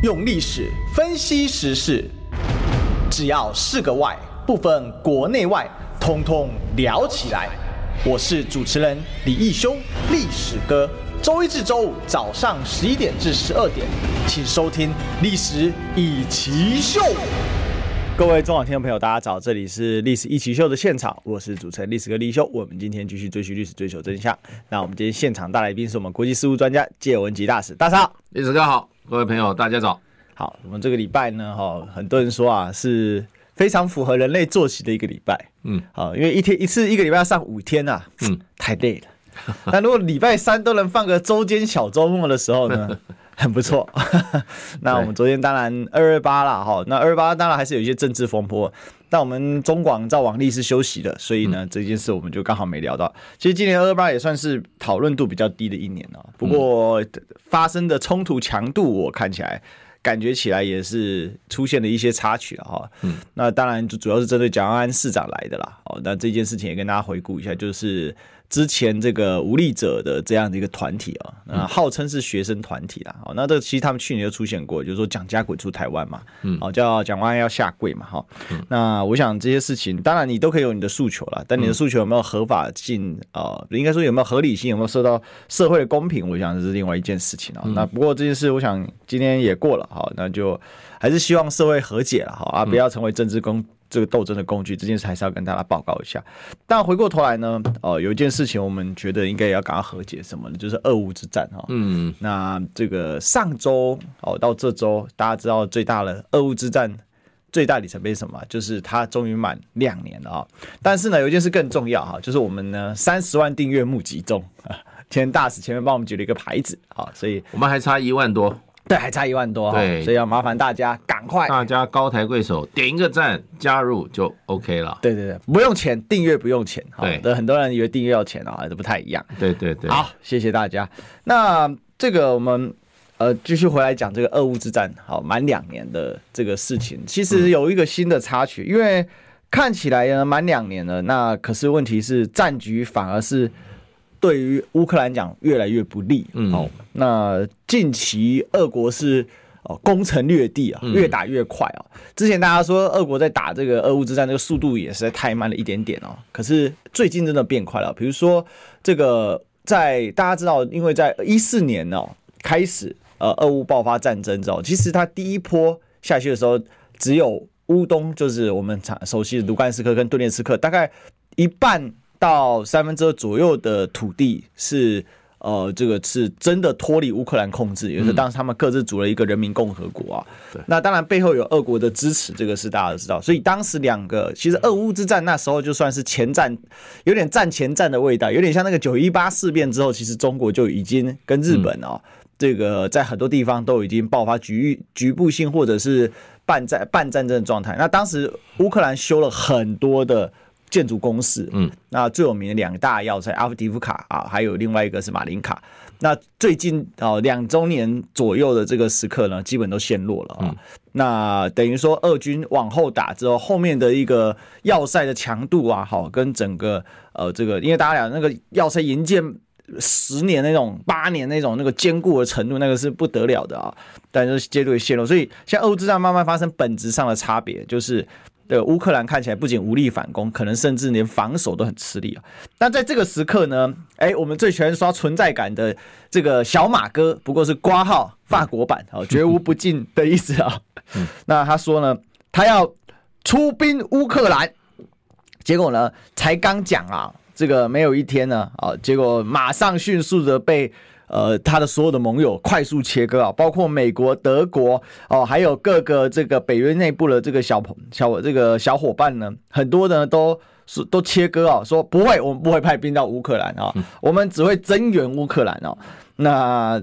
用历史分析时事，只要是个“外”，不分国内外，通通聊起来。我是主持人李义修，历史哥。周一至周五早上十一点至十二点，请收听《历史一奇秀》。各位中广听众朋友，大家早，这里是《历史一起秀》的现场，我是主持人历史哥李义修。我们今天继续追寻历史，追求真相。那我们今天现场大来宾是我们国际事务专家谢文吉大使，大嫂，历史哥好。各位朋友，大家早。好，我们这个礼拜呢，哈，很多人说啊，是非常符合人类作息的一个礼拜。嗯，好，因为一天一次，一个礼拜要上五天啊，嗯，太累了。那如果礼拜三都能放个周间小周末的时候呢，很不错。那我们昨天当然二二八了，哈，那二二八当然还是有一些政治风波。但我们中广照往例是休息的，所以呢，这件事我们就刚好没聊到。其实今年二二八也算是讨论度比较低的一年了，不过发生的冲突强度，我看起来感觉起来也是出现了一些插曲了哈。嗯，那当然就主要是针对蒋万安市长来的啦。哦，那这件事情也跟大家回顾一下，就是。之前这个无力者的这样的一个团体啊，啊，号称是学生团体啦。哦，那这其实他们去年就出现过，就是说蒋家滚出台湾嘛，嗯，哦，叫蒋万安要下跪嘛，哈。那我想这些事情，当然你都可以有你的诉求了，但你的诉求有没有合法性啊？应该说有没有合理性，有没有受到社会的公平？我想这是另外一件事情啊。那不过这件事，我想今天也过了，哈，那就还是希望社会和解了，哈啊，不要成为政治公。这个斗争的工具，这件事还是要跟大家报告一下。但回过头来呢，哦、呃，有一件事情我们觉得应该也要赶快和解，什么呢？就是俄乌之战哈。嗯，那这个上周哦到这周，大家知道最大的俄乌之战最大里程碑是什么？就是它终于满两年了啊。但是呢，有一件事更重要哈，就是我们呢三十万订阅募集中 天大使前面帮我们举了一个牌子啊，所以我们还差一万多。对，还差一万多哈，所以要麻烦大家赶快，大家高抬贵手，点一个赞，加入就 OK 了。对对对，不用钱，订阅不用钱。对，很多人以为订阅要钱啊，都不太一样。对对对，好，谢谢大家。那这个我们呃继续回来讲这个俄乌之战，好，满两年的这个事情，其实有一个新的插曲，嗯、因为看起来呢满两年了，那可是问题是战局反而是。对于乌克兰讲越来越不利，嗯，好，那近期俄国是哦攻城略地啊，越打越快啊。之前大家说俄国在打这个俄乌之战，这个速度也实在太慢了一点点哦。可是最近真的变快了，比如说这个在大家知道，因为在一四年哦开始呃俄乌爆发战争之后，其实它第一波下去的时候，只有乌东，就是我们常熟悉的卢甘斯克跟顿涅茨克，大概一半。到三分之二左右的土地是呃，这个是真的脱离乌克兰控制，也就是当时他们各自组了一个人民共和国啊。对，那当然背后有俄国的支持，这个是大家都知道。所以当时两个其实俄乌之战那时候就算是前战，有点战前战的味道，有点像那个九一八事变之后，其实中国就已经跟日本哦，这个在很多地方都已经爆发局局部性或者是半战半战争的状态。那当时乌克兰修了很多的。建筑工事，嗯，那最有名的两大要塞阿夫迪夫卡啊，还有另外一个是马林卡。那最近哦，两周年左右的这个时刻呢，基本都陷落了啊。嗯、那等于说，俄军往后打之后，后面的一个要塞的强度啊，好，跟整个呃这个，因为大家讲那个要塞营建十年那种、八年那种那个坚固的程度，那个是不得了的啊。但是接着陷落，所以像俄乌之战慢慢发生本质上的差别，就是。对，乌克兰看起来不仅无力反攻，可能甚至连防守都很吃力啊。但在这个时刻呢，哎，我们最喜欢刷存在感的这个小马哥，不过是挂号法国版啊，绝无不进的意思啊。那他说呢，他要出兵乌克兰，结果呢，才刚讲啊，这个没有一天呢，啊，结果马上迅速的被。呃，他的所有的盟友快速切割啊，包括美国、德国哦，还有各个这个北约内部的这个小朋小这个小伙伴呢，很多的都是都切割啊，说不会，我们不会派兵到乌克兰啊，我们只会增援乌克兰哦。那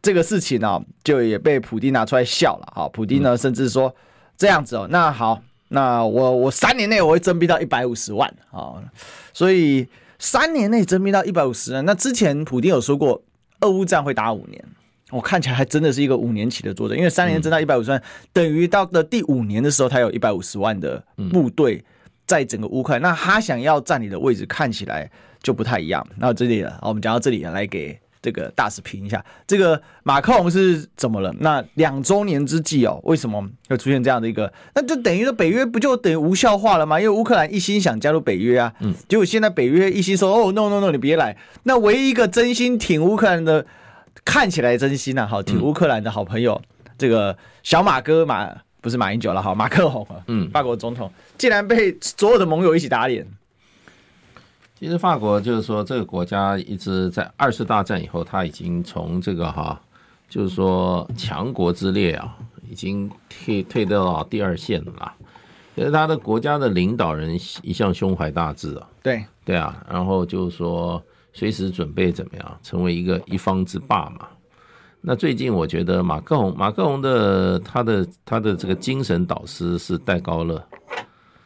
这个事情呢、哦，就也被普丁拿出来笑了哈。普丁呢，甚至说这样子哦，那好，那我我三年内我会增兵到一百五十万啊，所以三年内增兵到一百五十万。那之前普丁有说过，俄乌战会打五年，我看起来还真的是一个五年期的作战，因为三年增到一百五十万，等于到了第五年的时候，他有一百五十万的部队在整个乌克兰。那他想要占你的位置看起来就不太一样。那这里了，我们讲到这里来给。这个大使评一下，这个马克龙是怎么了？那两周年之际哦，为什么会出现这样的一个？那就等于说北约不就等于无效化了吗？因为乌克兰一心想加入北约啊，嗯，结果现在北约一心说哦，no no no，你别来。那唯一一个真心挺乌克兰的，看起来真心呐、啊，好挺乌克兰的好朋友，嗯、这个小马哥马不是马英九了，哈马克龙啊，嗯，法国总统竟然被所有的盟友一起打脸。其实法国就是说，这个国家一直在二次大战以后，他已经从这个哈，就是说强国之列啊，已经退退到第二线了啦。其实他的国家的领导人一向胸怀大志啊，对对啊，然后就是说随时准备怎么样成为一个一方之霸嘛。那最近我觉得马克龙，马克龙的他的他的这个精神导师是戴高乐。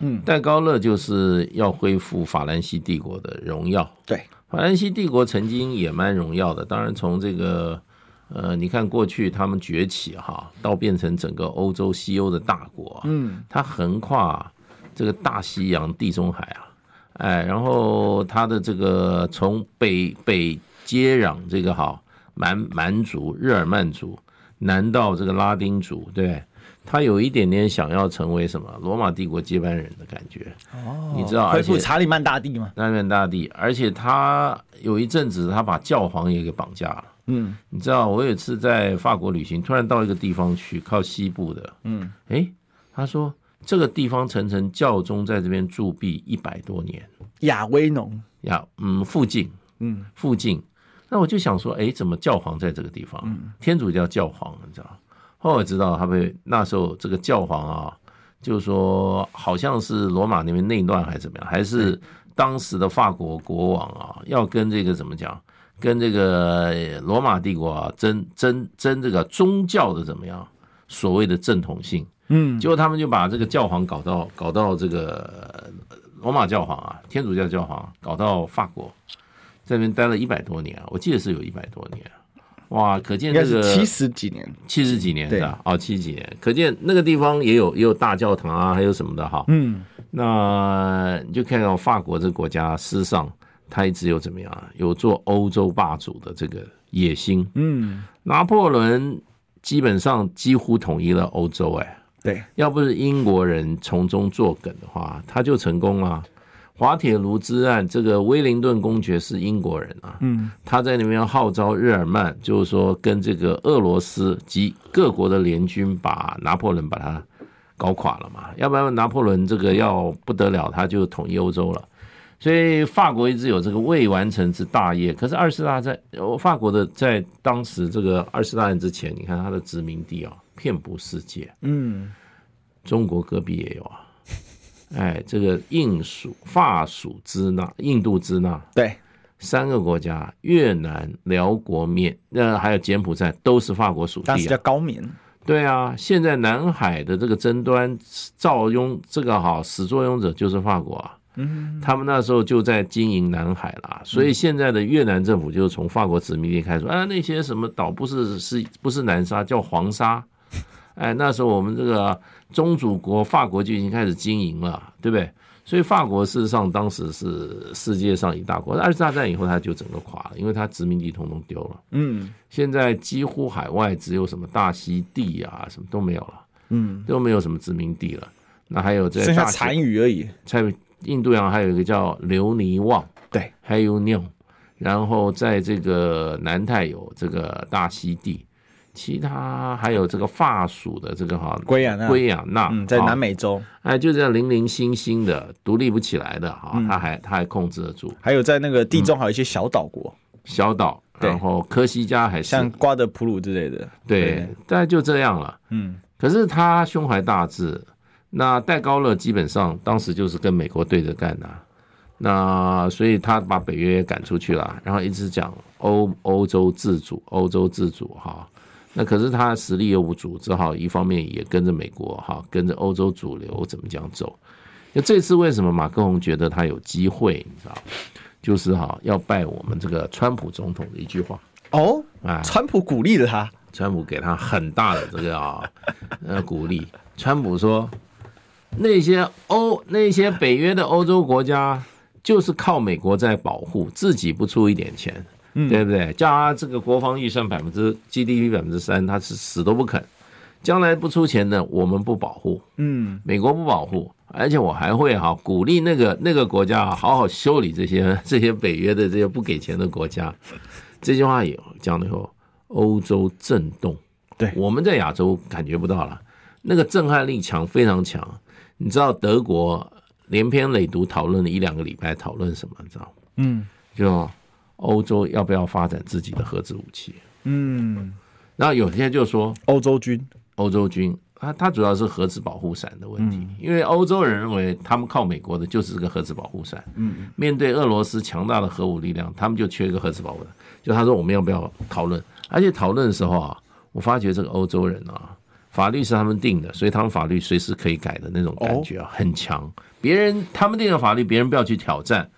嗯，戴高乐就是要恢复法兰西帝国的荣耀。对，法兰西帝国曾经也蛮荣耀的。当然，从这个呃，你看过去他们崛起哈，到变成整个欧洲西欧的大国。嗯，它横跨这个大西洋、地中海啊，哎，然后它的这个从北北接壤这个哈蛮蛮族、日耳曼族，南到这个拉丁族，对。他有一点点想要成为什么罗马帝国接班人的感觉哦，你知道，恢复查理曼大帝吗？查理曼大帝，而且他有一阵子他把教皇也给绑架了。嗯，你知道，我有一次在法国旅行，突然到一个地方去，靠西部的。嗯，哎，他说这个地方层层教宗在这边驻跸一百多年。亚威农亚，嗯，附近，嗯，附近。那我就想说，哎，怎么教皇在这个地方？嗯，天主教教皇，你知道。后来知道他被那时候这个教皇啊，就是说好像是罗马那边内乱还是怎么样，还是当时的法国国王啊要跟这个怎么讲，跟这个罗马帝国啊争争争这个宗教的怎么样，所谓的正统性，嗯，结果他们就把这个教皇搞到搞到这个罗马教皇啊，天主教教皇搞到法国，在那边待了一百多年啊，我记得是有一百多年。哇，可见这个七十几年，七十几年的啊，哦，七十几年，可见那个地方也有也有大教堂啊，还有什么的哈。嗯，那你就看到法国这个国家，事实上它一直有怎么样，有做欧洲霸主的这个野心。嗯，拿破仑基本上几乎统一了欧洲，哎，对，要不是英国人从中作梗的话，他就成功了。滑铁卢之案，这个威灵顿公爵是英国人啊，嗯，他在那边号召日耳曼，就是说跟这个俄罗斯及各国的联军，把拿破仑把他搞垮了嘛，要不然拿破仑这个要不得了，他就统一欧洲了。所以法国一直有这个未完成之大业。可是二次大战，法国的在当时这个二次大战之前，你看他的殖民地啊，遍布世界，嗯，中国隔壁也有啊。哎，这个印属、法属支那、印度支那，对，三个国家，越南、辽国、缅，那还有柬埔寨，都是法国属地啊。当时叫高棉。对啊，现在南海的这个争端，造佣这个哈始作俑者就是法国啊。嗯，他们那时候就在经营南海啦，所以现在的越南政府就是从法国殖民地开始，啊，那些什么岛不是是不是南沙，叫黄沙。哎，那时候我们这个宗主国法国就已经开始经营了，对不对？所以法国事实上当时是世界上一大国。二次大战以后，它就整个垮了，因为它殖民地统统丢了。嗯，现在几乎海外只有什么大溪地啊，什么都没有了。嗯，都没有什么殖民地了。那还有在剩下残余而已。在印度洋还有一个叫留尼旺，对，还有纽，然后在这个南太有这个大溪地。其他还有这个法属的这个哈，圭亚那，圭亚那，嗯，在南美洲，哎，就这样零零星星的独立不起来的哈，他还他还控制得住。还有在那个地中海一些小岛国，小岛，然后科西嘉还是像瓜德普鲁之类的，对，大概就这样了。嗯，可是他胸怀大志，那戴高乐基本上当时就是跟美国对着干呐。那所以他把北约赶出去了，然后一直讲欧欧洲自主，欧洲自主哈。那可是他实力又不足，只好一方面也跟着美国哈，跟着欧洲主流怎么讲走。那这次为什么马克龙觉得他有机会？你知道，就是哈要拜我们这个川普总统的一句话哦，啊，川普鼓励了他，川普给他很大的这个啊呃鼓励。川普说，那些欧那些北约的欧洲国家。就是靠美国在保护，自己不出一点钱，对不对？叫他这个国防预算百分之 GDP 百分之三，他是死都不肯。将来不出钱呢，我们不保护，嗯，美国不保护，而且我还会哈鼓励那个那个国家好好修理这些 这些北约的这些不给钱的国家。这句话也讲的后，欧洲震动，对，我们在亚洲感觉不到了，那个震撼力强，非常强。你知道德国？连篇累牍讨论了一两个礼拜，讨论什么？你知道？嗯，就欧洲要不要发展自己的核子武器？嗯，然后有些就说欧洲军，欧洲军，它它主要是核子保护伞的问题，因为欧洲人认为他们靠美国的就是这个核子保护伞。嗯，面对俄罗斯强大的核武力量，他们就缺一个核子保护伞。就他说我们要不要讨论？而且讨论的时候啊，我发觉这个欧洲人啊。法律是他们定的，所以他们法律随时可以改的那种感觉啊，很强。别人他们定的法律，别人不要去挑战。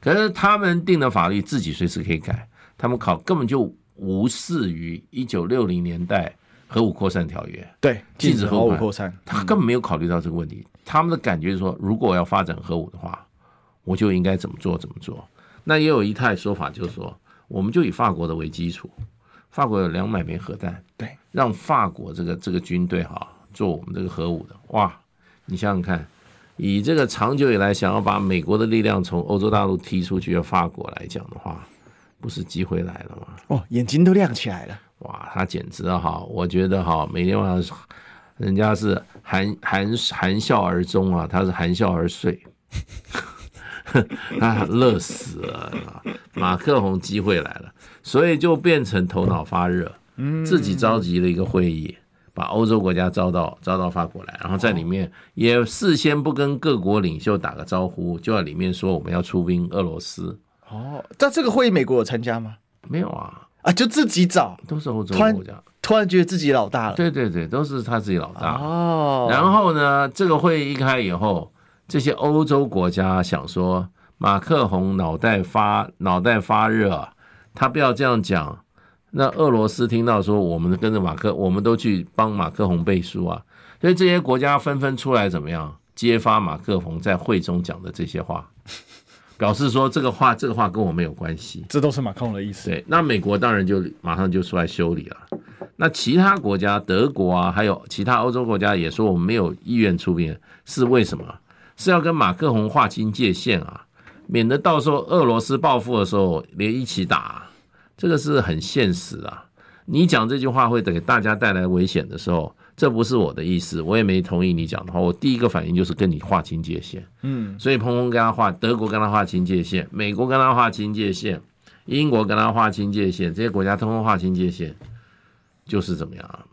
可是他们定的法律，自己随时可以改。他们考根本就无视于一九六零年代核武扩散条约，对，禁止核武扩散，他根本没有考虑到这个问题。他们的感觉是说，如果我要发展核武的话，我就应该怎么做怎么做。那也有一派说法，就是说，我们就以法国的为基础。法国有两百枚核弹，对，让法国这个这个军队哈做我们这个核武的，哇，你想想看，以这个长久以来想要把美国的力量从欧洲大陆踢出去的法国来讲的话，不是机会来了吗？哦，眼睛都亮起来了，哇，他简直哈，我觉得哈，每天晚上人家是含含含笑而终啊，他是含笑而睡。他乐死了，马克宏机会来了，所以就变成头脑发热，自己召集了一个会议，把欧洲国家招到招到法国来，然后在里面也事先不跟各国领袖打个招呼，就在里面说我们要出兵俄罗斯。哦，在这个会议美国有参加吗？没有啊，啊，就自己找，都是欧洲国家，突然觉得自己老大了。对对对，都是他自己老大。哦，然后呢，这个会议一开以后。这些欧洲国家想说，马克宏脑袋发脑袋发热，他不要这样讲。那俄罗斯听到说，我们跟着马克，我们都去帮马克宏背书啊。所以这些国家纷纷出来怎么样，揭发马克宏在会中讲的这些话，表示说这个话这个话跟我没有关系，这都是马克宏的意思。对，那美国当然就马上就出来修理了。那其他国家，德国啊，还有其他欧洲国家也说我们没有意愿出兵，是为什么？是要跟马克宏划清界限啊，免得到时候俄罗斯报复的时候连一起打，这个是很现实啊。你讲这句话会给大家带来危险的时候，这不是我的意思，我也没同意你讲的话。我第一个反应就是跟你划清界限，嗯，所以彭鹏跟他划，德国跟他划清界限，美国跟他划清界限，英国跟他划清界限，这些国家通通划清界限，就是怎么样啊？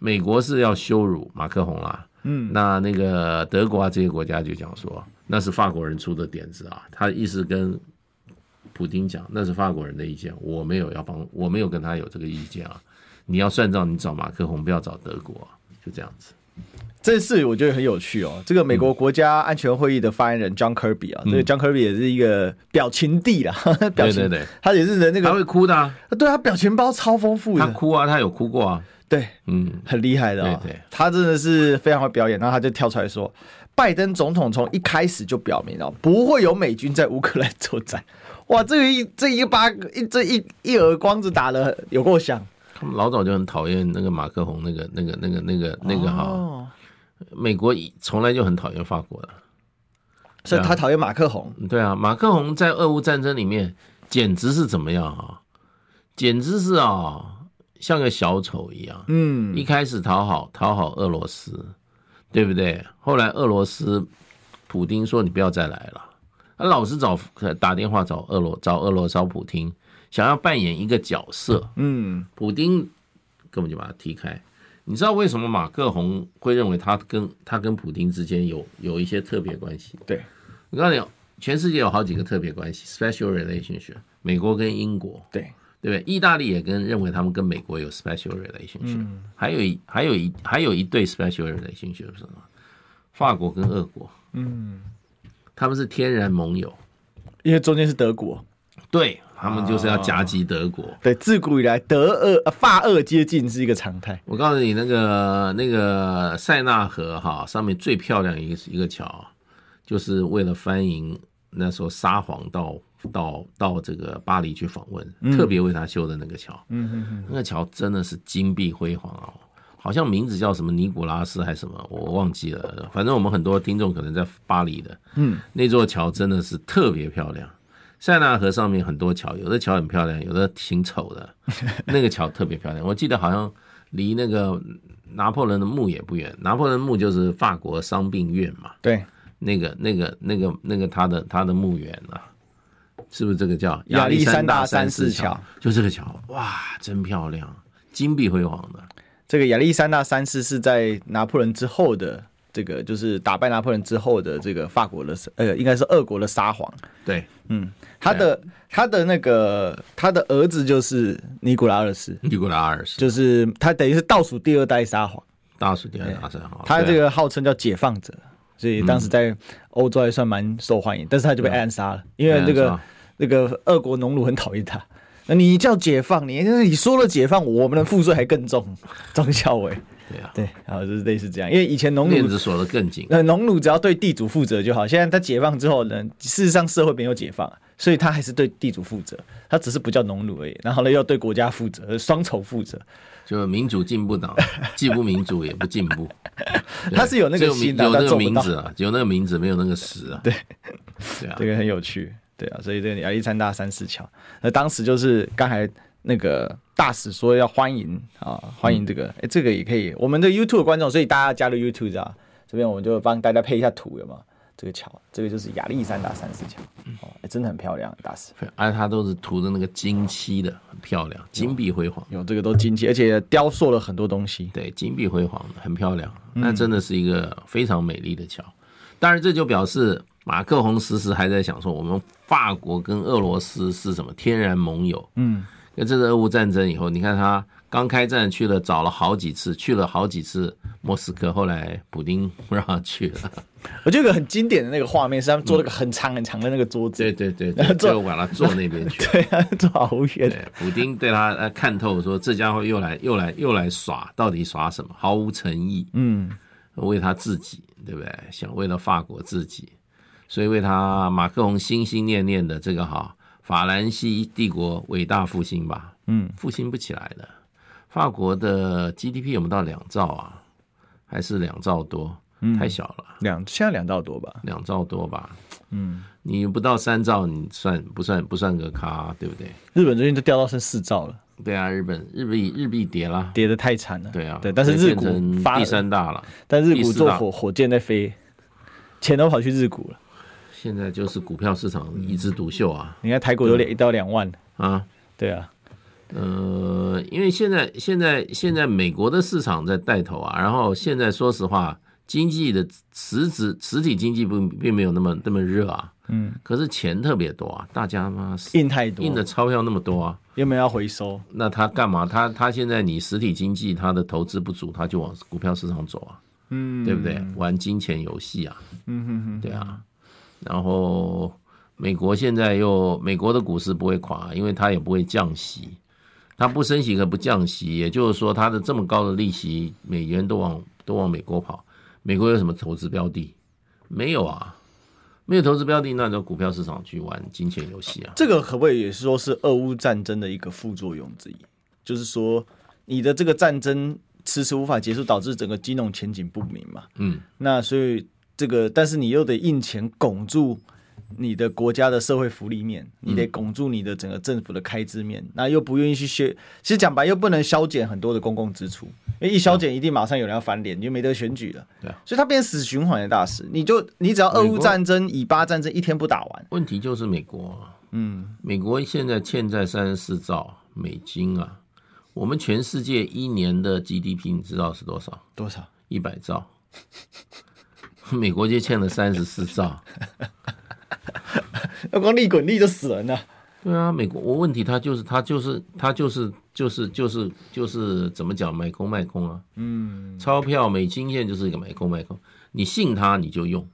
美国是要羞辱马克宏啦。嗯，那那个德国啊，这些国家就讲说，那是法国人出的点子啊。他意思跟普丁讲，那是法国人的意见，我没有要帮，我没有跟他有这个意见啊。你要算账，你找马克宏，不要找德国啊，就这样子。这事我觉得很有趣哦。这个美国国家安全会议的发言人 John Kirby 啊，这个 John Kirby 也是一个表情帝啦，表情，对对对，他也是人那个他会哭的啊，对他表情包超丰富的，他哭啊，他有哭过啊。对，嗯，很厉害的啊、哦，对，对，他真的是非常会表演。然后他就跳出来说，拜登总统从一开始就表明了不会有美军在乌克兰作战。哇，这个一这一巴一这一一耳光子打了有够响。他们老早就很讨厌那个马克宏，那个那个那个那个那个哈，哦、美国从来就很讨厌法国的，所以他讨厌马克宏。对啊，马克宏在俄乌战争里面简直是怎么样啊？简直是啊！像个小丑一样，嗯，一开始讨好讨好俄罗斯，对不对？后来俄罗斯普丁说你不要再来了，他老是找打电话找俄罗找俄罗找普丁，想要扮演一个角色，嗯，普丁根本就把他踢开。你知道为什么马克宏会认为他跟他跟普丁之间有有一些特别关系？对，我告诉你，全世界有好几个特别关系 （special relationship），美国跟英国，对对不对？意大利也跟认为他们跟美国有 special relationship，还有一还有一还有一对 special relationship 是什么？法国跟俄国，嗯，他们是天然盟友，因为中间是德国，对他们就是要夹击德国。对，自古以来德俄法俄接近是一个常态。我告诉你，那个那个塞纳河哈上面最漂亮一个一个桥，就是为了欢迎。那时候沙皇到到到这个巴黎去访问，嗯、特别为他修的那个桥，嗯嗯嗯，那个桥真的是金碧辉煌哦，好像名字叫什么尼古拉斯还是什么，我忘记了。反正我们很多听众可能在巴黎的，嗯，那座桥真的是特别漂亮。塞纳河上面很多桥，有的桥很漂亮，有的挺丑的。那个桥特别漂亮，我记得好像离那个拿破仑的墓也不远。拿破仑墓就是法国伤病院嘛，对。那个、那个、那个、那个，他的他的墓园啊，是不是这个叫亚历山大三世桥？就这个桥，哇，真漂亮，金碧辉煌的。这个亚历山大三世是在拿破仑之后的，这个就是打败拿破仑之后的这个法国的呃，应该是俄国的沙皇。对，嗯，他的他的那个他的儿子就是尼古拉二世，尼古拉二世。就是他等于是倒数第二代沙皇，倒数第二代沙皇，他这个号称叫解放者。所以当时在欧洲还算蛮受欢迎，嗯、但是他就被暗杀了，嗯、因为这个那个俄国农奴很讨厌他。那你叫解放，你你说了解放，我们的赋税还更重。张孝伟，对啊，对，然后就是类似这样，因为以前农奴链子锁得更紧，那农奴只要对地主负责就好。现在他解放之后呢，事实上社会没有解放，所以他还是对地主负责，他只是不叫农奴而已。然后呢，要对国家负责，双重负责。就民主进步党，既不民主也不进步。他是有那个心，有那个名字啊，有那个名字，没有那个实啊。对，对啊，这个很有趣。对啊，所以这个亚历山大三世桥，那当时就是刚才那个大使说要欢迎啊，欢迎这个，哎、嗯，这个也可以。我们的 YouTube 观众，所以大家加入 YouTube 啊，这边我们就帮大家配一下图，有吗？这个桥，这个就是亚历山大三世桥，哦，真的很漂亮，大师。而且它都是涂的那个金漆的，很漂亮，金碧辉煌。有这个都金漆，而且雕塑了很多东西。对，金碧辉煌的，很漂亮。那真的是一个非常美丽的桥。当然，这就表示马克宏时时还在想说，我们法国跟俄罗斯是什么天然盟友。嗯，那这次俄乌战争以后，你看他。刚开战去了，找了好几次，去了好几次莫斯科。后来普丁不让他去了。我觉得有个很经典的那个画面是他们坐了个很长很长的那个桌子，对对对，最后就把他坐那边去。对啊，坐好远。普丁对他呃看透，说这家伙又来又来又来耍，到底耍什么？毫无诚意。嗯，为他自己，对不对？想为了法国自己，所以为他马克宏心心念念的这个哈法兰西帝国伟大复兴吧。嗯，复兴不起来的。法国的 GDP 有没有到两兆啊？还是两兆多？嗯、太小了。两现在两兆多吧？两兆多吧？嗯，你不到三兆，你算不算不算个咖？对不对？日本最近都掉到剩四兆了。对啊，日本日币日币跌了，跌的太惨了。对啊，对，但是日股发第三大了，但日股坐火火箭在飞，钱都跑去日股了。现在就是股票市场一枝独秀啊！你看台股有两一到两万啊，对啊。呃，因为现在现在现在美国的市场在带头啊，然后现在说实话，经济的实质实体经济不并没有那么那么热啊，嗯，可是钱特别多啊，大家嘛印太多，印的钞票那么多啊，有没有要回收？那他干嘛？他他现在你实体经济他的投资不足，他就往股票市场走啊，嗯，对不对？玩金钱游戏啊，嗯哼哼，对啊，然后美国现在又美国的股市不会垮，因为它也不会降息。它不升息可不降息，也就是说，它的这么高的利息，美元都往都往美国跑。美国有什么投资标的？没有啊，没有投资标的，那就股票市场去玩金钱游戏啊。这个可不可以也是说是俄乌战争的一个副作用之一？就是说，你的这个战争迟迟无法结束，导致整个金融前景不明嘛。嗯，那所以这个，但是你又得印钱拱住。你的国家的社会福利面，你得拱住你的整个政府的开支面，那、嗯、又不愿意去削，其实讲白又不能削减很多的公共支出，因为一削减一定马上有人要翻脸，你就没得选举了。对，所以它变死循环的大事。你就你只要俄乌战争、以巴战争一天不打完，问题就是美国，嗯，美国现在欠债三十四兆美金啊，我们全世界一年的 GDP 你知道是多少？多少？一百兆，美国就欠了三十四兆。那光利滚利就死人了。对啊，美国我问题他就是他就是他就是就是就是就是怎么讲买空卖空啊？嗯，钞票美金现在就是一个买空卖空，你信他你就用，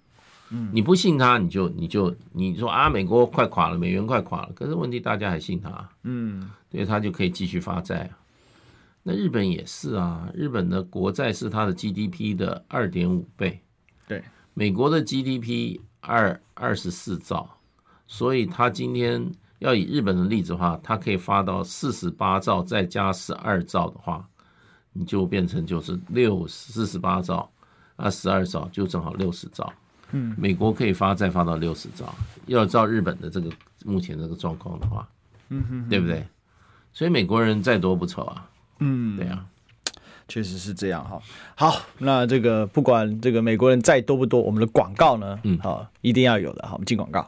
嗯，你不信他你就你就你说啊美国快垮了，美元快垮了，可是问题大家还信他，嗯，所以他就可以继续发债啊。那日本也是啊，日本的国债是它的 GDP 的二点五倍，对，美国的 GDP 二二十四兆，所以它今天要以日本的例子的话，它可以发到四十八兆，再加十二兆的话，你就变成就是六四十八兆，啊十二兆就正好六十兆，嗯，美国可以发再发到六十兆，要照日本的这个目前这个状况的话，嗯哼，对不对？所以美国人再多不愁啊。嗯，对呀，确实是这样哈。好，那这个不管这个美国人再多不多，我们的广告呢，嗯，好，一定要有的。好，我们进广告。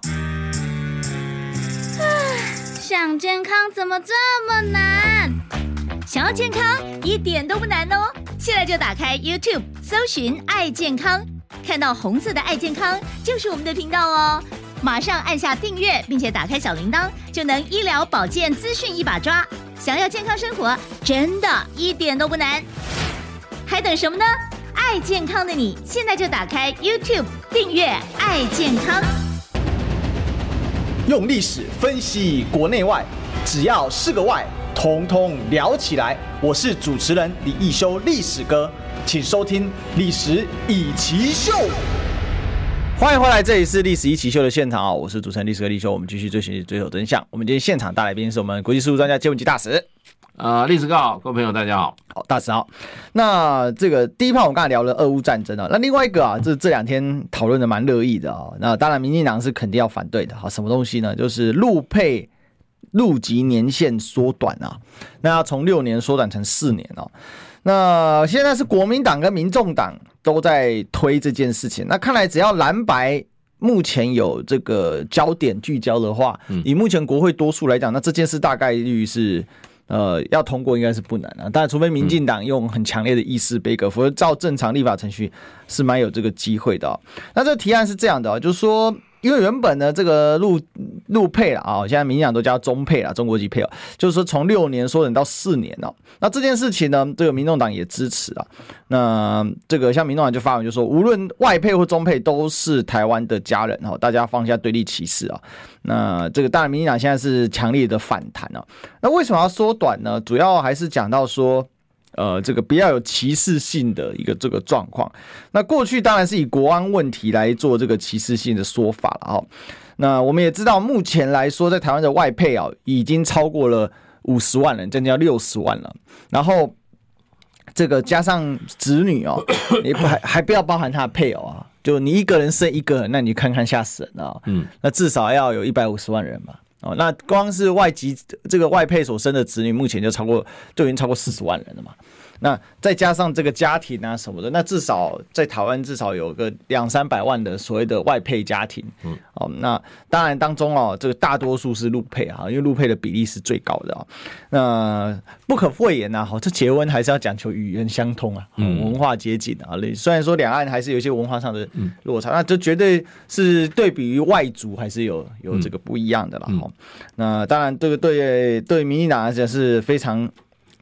想健康怎么这么难？想要健康一点都不难哦！现在就打开 YouTube，搜寻“爱健康”，看到红色的“爱健康”就是我们的频道哦。马上按下订阅，并且打开小铃铛，就能医疗保健资讯一把抓。想要健康生活，真的一点都不难，还等什么呢？爱健康的你，现在就打开 YouTube 订阅“爱健康”，用历史分析国内外，只要是个“外”，统统聊起来。我是主持人李易修，历史哥，请收听《历史以奇秀》。欢迎回来，这里是历史一起秀的现场啊！我是主持人历史哥李修，我们继续追寻追求真相。我们今天现场大来宾是我们国际事务专家、借问集大使，啊，历史哥好，各位朋友大家好，好大使好。那这个第一趴我们刚才聊了俄乌战争啊，那另外一个啊，这这两天讨论的蛮热议的啊。那当然，民进党是肯定要反对的。好，什么东西呢？就是陆配陆籍年限缩短啊，那要从六年缩短成四年哦。那现在是国民党跟民众党都在推这件事情。那看来只要蓝白目前有这个焦点聚焦的话，以目前国会多数来讲，那这件事大概率是呃要通过应该是不难啊。但除非民进党用很强烈的议事杯葛，否则照正常立法程序是蛮有这个机会的。那这个提案是这样的，就是说。因为原本呢，这个陆陆配了啊，现在民进党都叫中配了，中国籍配偶，就是说从六年缩短到四年了。那这件事情呢，这个民众党也支持啊。那这个像民众党就发文就说，无论外配或中配都是台湾的家人哈，大家放下对立歧视啊。那这个当然，民进党现在是强烈的反弹啊。那为什么要缩短呢？主要还是讲到说。呃，这个比较有歧视性的一个这个状况。那过去当然是以国安问题来做这个歧视性的说法了哦。那我们也知道，目前来说，在台湾的外配啊，已经超过了五十万人，将近要六十万了。然后这个加上子女哦，你不还还不要包含他的配偶啊？就你一个人生一个，那你看看吓死人啊！嗯，那至少要有一百五十万人吧。哦，那光是外籍这个外配所生的子女，目前就超过，就已经超过四十万人了嘛。那再加上这个家庭啊什么的，那至少在台湾至少有个两三百万的所谓的外配家庭。嗯，哦，那当然当中哦，这个大多数是陆配啊，因为陆配的比例是最高的啊。那不可讳言呐，哈，这结婚还是要讲求语言相通啊，文化接近啊。虽然说两岸还是有一些文化上的落差，那这绝对是对比于外族还是有有这个不一样的了。哈，那当然这个对对民进党来讲是非常。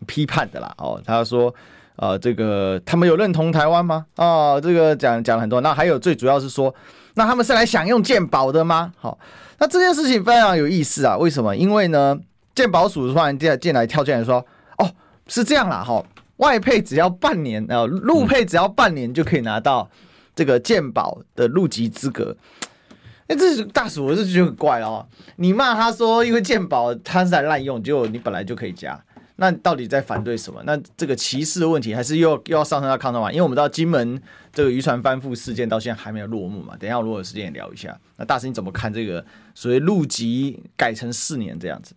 批判的啦，哦，他说，呃，这个他们有认同台湾吗？啊、这个讲讲了很多，那还有最主要是说，那他们是来享用鉴宝的吗？好，那这件事情非常有意思啊，为什么？因为呢，鉴宝署突然进进来跳进来说，哦，是这样啦，哈，外配只要半年，呃，陆配只要半年就可以拿到这个鉴宝的入籍资格，哎，这是大使，我是觉得很怪哦，你骂他说，因为鉴宝他是在滥用，结果你本来就可以加。那到底在反对什么？那这个歧视的问题还是又又要上升到抗争嘛？因为我们知道金门这个渔船翻覆事件到现在还没有落幕嘛。等一下我如果有时间也聊一下。那大师你怎么看这个所谓入籍改成四年这样子？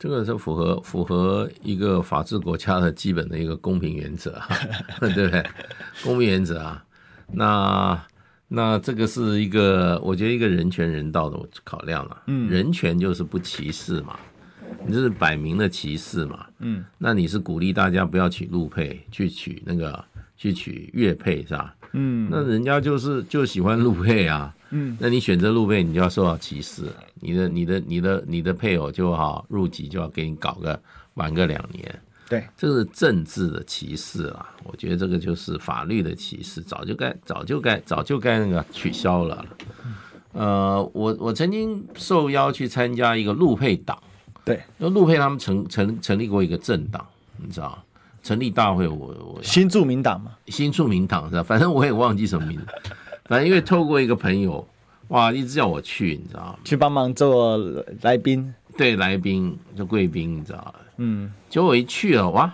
这个是符合符合一个法治国家的基本的一个公平原则，对不对？公平原则啊，那那这个是一个我觉得一个人权人道的考量了。嗯，人权就是不歧视嘛。你这是摆明的歧视嘛？嗯，那你是鼓励大家不要娶陆配，去娶那个去娶月配是吧？嗯，那人家就是就喜欢陆配啊。嗯，那你选择陆配，你就要受到歧视，你的、你的、你的、你的配偶就好入籍就要给你搞个晚个两年。对，这是政治的歧视啊。我觉得这个就是法律的歧视，早就该、早就该、早就该那个取消了。呃，我我曾经受邀去参加一个陆配党，对，那陆配他们成成成立过一个政党，你知道，成立大会我我新著名党嘛，新著名党是吧？反正我也忘记什么名字，反正因为透过一个朋友，哇，一直叫我去，你知道，去帮忙做来宾，对，来宾就贵宾，你知道。嗯，结果我一去了，哇，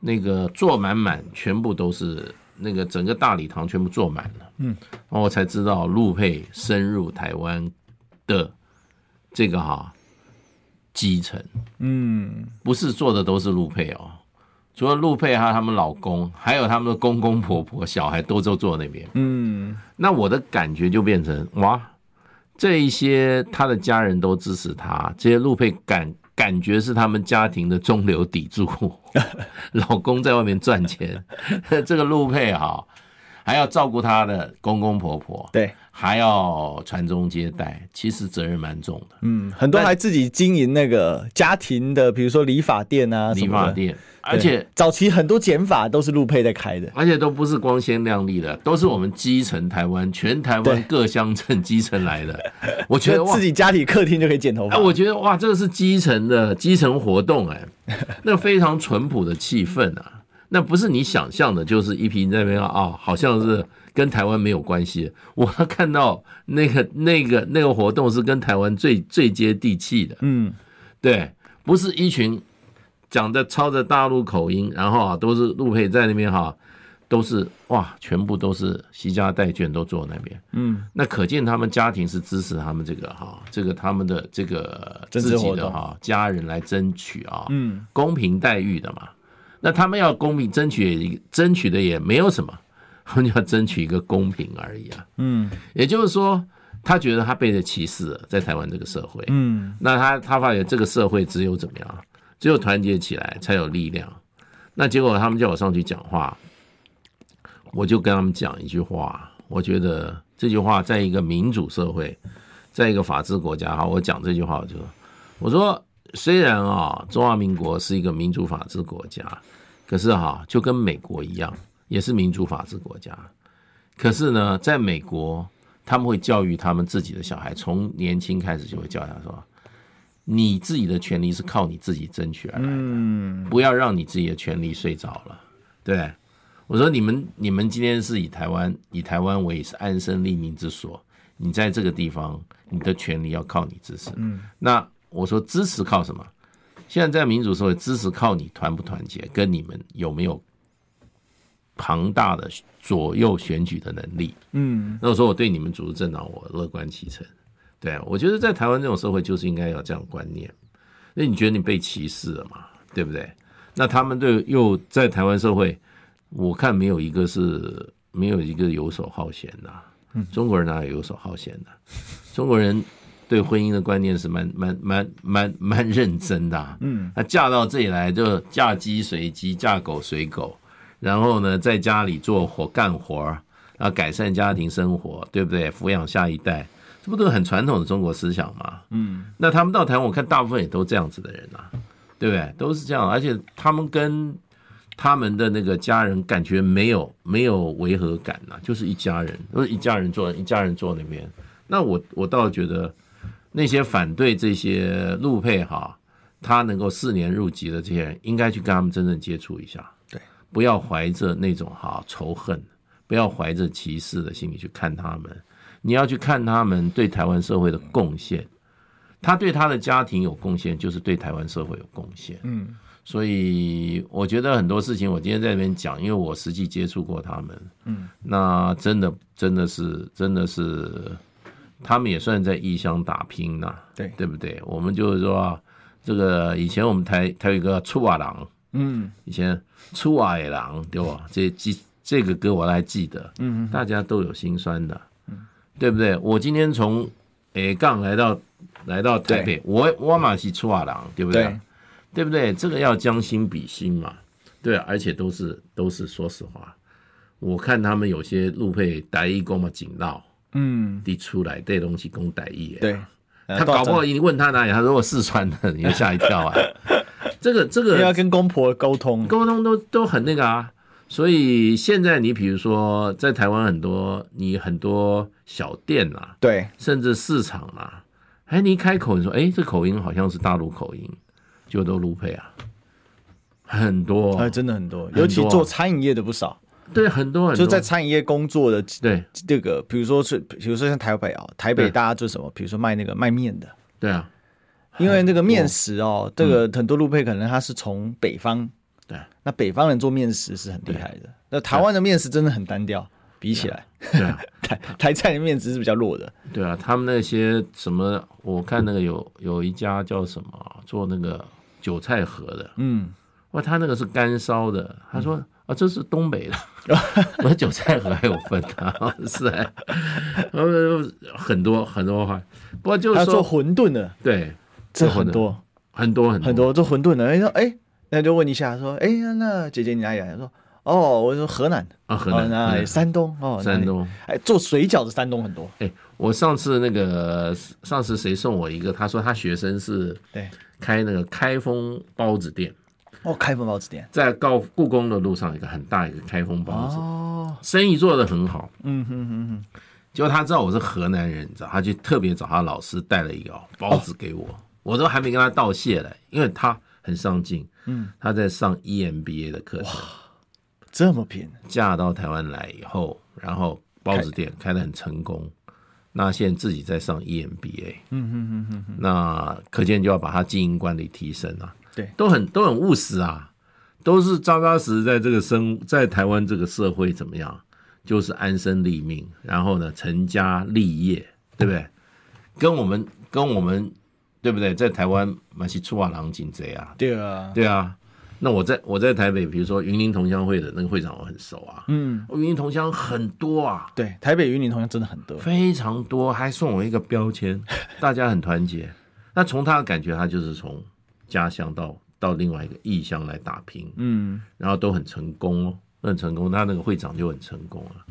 那个坐满满，全部都是那个整个大礼堂全部坐满了。嗯，然后我才知道陆配深入台湾的这个哈基层。嗯，不是做的都是陆配哦，除了陆配还有他们老公，还有他们的公公婆婆、小孩都都坐那边。嗯，那我的感觉就变成哇，这一些他的家人都支持他，这些陆配感。感觉是他们家庭的中流砥柱，老公在外面赚钱，这个陆配哈还要照顾他的公公婆婆，对，还要传宗接代，其实责任蛮重的。嗯，很多还自己经营那个家庭的，比如说理发店啊，理发店。而且早期很多剪法都是陆配在开的，而且都不是光鲜亮丽的，都是我们基层台湾全台湾各乡镇基层来的。我觉得自己家里客厅就可以剪头发。我觉得哇，这个是基层的基层活动哎，那非常淳朴的气氛啊，那不是你想象的，就是一批那边啊，好像是跟台湾没有关系。我看到那个那个那个活动是跟台湾最最接地气的，嗯，对，不是一群。讲的操着大陆口音，然后啊都是陆配在那边哈，都是哇，全部都是携家带眷都坐那边，嗯，那可见他们家庭是支持他们这个哈，这个他们的这个自己的哈家人来争取啊，嗯，公平待遇的嘛，那他们要公平争取，争取的也没有什么，他们要争取一个公平而已啊，嗯，也就是说，他觉得他被人歧视了，在台湾这个社会，嗯，那他他发现这个社会只有怎么样？只有团结起来才有力量。那结果他们叫我上去讲话，我就跟他们讲一句话。我觉得这句话在一个民主社会，在一个法治国家，哈，我讲这句话我就我说，虽然啊，中华民国是一个民主法治国家，可是哈，就跟美国一样，也是民主法治国家。可是呢，在美国，他们会教育他们自己的小孩，从年轻开始就会教他说。你自己的权利是靠你自己争取而来的，不要让你自己的权利睡着了。对，我说你们，你们今天是以台湾以台湾为是安身立命之所，你在这个地方，你的权利要靠你支持。那我说支持靠什么？现在在民主社会，支持靠你团不团结，跟你们有没有庞大的左右选举的能力。嗯，那我说我对你们组织政党，我乐观其成。对，我觉得在台湾这种社会就是应该有这样观念。那你觉得你被歧视了嘛？对不对？那他们对又在台湾社会，我看没有一个是没有一个游手好闲的。中国人哪有游手好闲的？中国人对婚姻的观念是蛮蛮蛮蛮蛮认真的。嗯，那嫁到这里来就嫁鸡随鸡，嫁狗随狗，然后呢，在家里做活干活，然后改善家庭生活，对不对？抚养下一代。这不都是很传统的中国思想吗？嗯，那他们到台湾，我看大部分也都这样子的人啊，对不对？都是这样，而且他们跟他们的那个家人感觉没有没有违和感呐、啊，就是一家人，都是一家人坐一家人坐那边。那我我倒觉得那些反对这些陆配哈，他能够四年入籍的这些人，应该去跟他们真正接触一下，对，不要怀着那种哈仇恨，不要怀着歧视的心理去看他们。你要去看他们对台湾社会的贡献，他对他的家庭有贡献，就是对台湾社会有贡献。嗯，所以我觉得很多事情，我今天在这边讲，因为我实际接触过他们。嗯，那真的真的是真的是，他们也算在异乡打拼呐。对，对不对？我们就是说，这个以前我们台台有一个出瓦郎，嗯，以前出瓦野郎，对吧？这记这个歌我还记得。嗯，大家都有心酸的。对不对？我今天从诶杠来到来到台北，我我嘛是出瓦郎，对不对？对，对不对？这个要将心比心嘛。对，而且都是都是说实话，我看他们有些路配台语讲嘛紧闹，嗯，一出来这东西讲台语，对，他搞不好你问他哪里，他说我四川的，你就吓一跳啊。这 个这个。要跟公婆沟通，沟通都都很那个啊。所以现在你比如说在台湾很多你很多小店啊，对，甚至市场啊，哎，你一开口你说，哎，这口音好像是大陆口音，就都陆配啊，很多，哎，真的很多，尤其做餐饮业的不少。对，很多很多。就在餐饮业工作的，对。这个，比如说是，比如说像台北啊，台北大家做什么？比如说卖那个卖面的，对啊，因为那个面食哦，这个很多路配可能他是从北方，对，那北方人做面食是很厉害的。那台湾的面食真的很单调，比起来，对啊，台台菜的面食是比较弱的。对啊，他们那些什么，我看那个有有一家叫什么做那个韭菜盒的，嗯，哇，他那个是干烧的，他说。啊，这是东北的，我的韭菜盒还有分啊，是哎，呃，很多很多话，不过就是说做馄饨的，对，这很多很多很多很多做馄饨的，哎说哎，那就问一下，说哎呀，那姐姐你哪里来？说哦，我说河南的啊，河南那山东哦，山东，哎，做水饺的山东很多。哎，我上次那个上次谁送我一个？他说他学生是对开那个开封包子店。哦，开封包子店。在高故宫的路上，一个很大一个开封包子，哦，生意做得很好。嗯哼哼哼，结果他知道我是河南人，你知道，他就特别找他老师带了一个包子给我，哦、我都还没跟他道谢嘞，因为他很上进，嗯，他在上 EMBA 的课程，哇，这么拼，嫁到台湾来以后，然后包子店开。得很成功，那现在自己在上 EMBA，嗯哼哼哼哼，那可见就要把他经营管理提升啊。对，都很都很务实啊，都是扎扎实实在这个生在台湾这个社会怎么样，就是安身立命，然后呢成家立业，对不对？跟我们跟我们对不对？在台湾蛮是出瓦郎紧贼啊，对啊，对啊。那我在我在台北，比如说云林同乡会的那个会长我很熟啊，嗯，云林同乡很多啊，对，台北云林同乡真的很多，非常多，还送我一个标签，大家很团结。那从他的感觉，他就是从。家乡到到另外一个异乡来打拼，嗯，然后都很成功哦，都很成功。他那个会长就很成功了，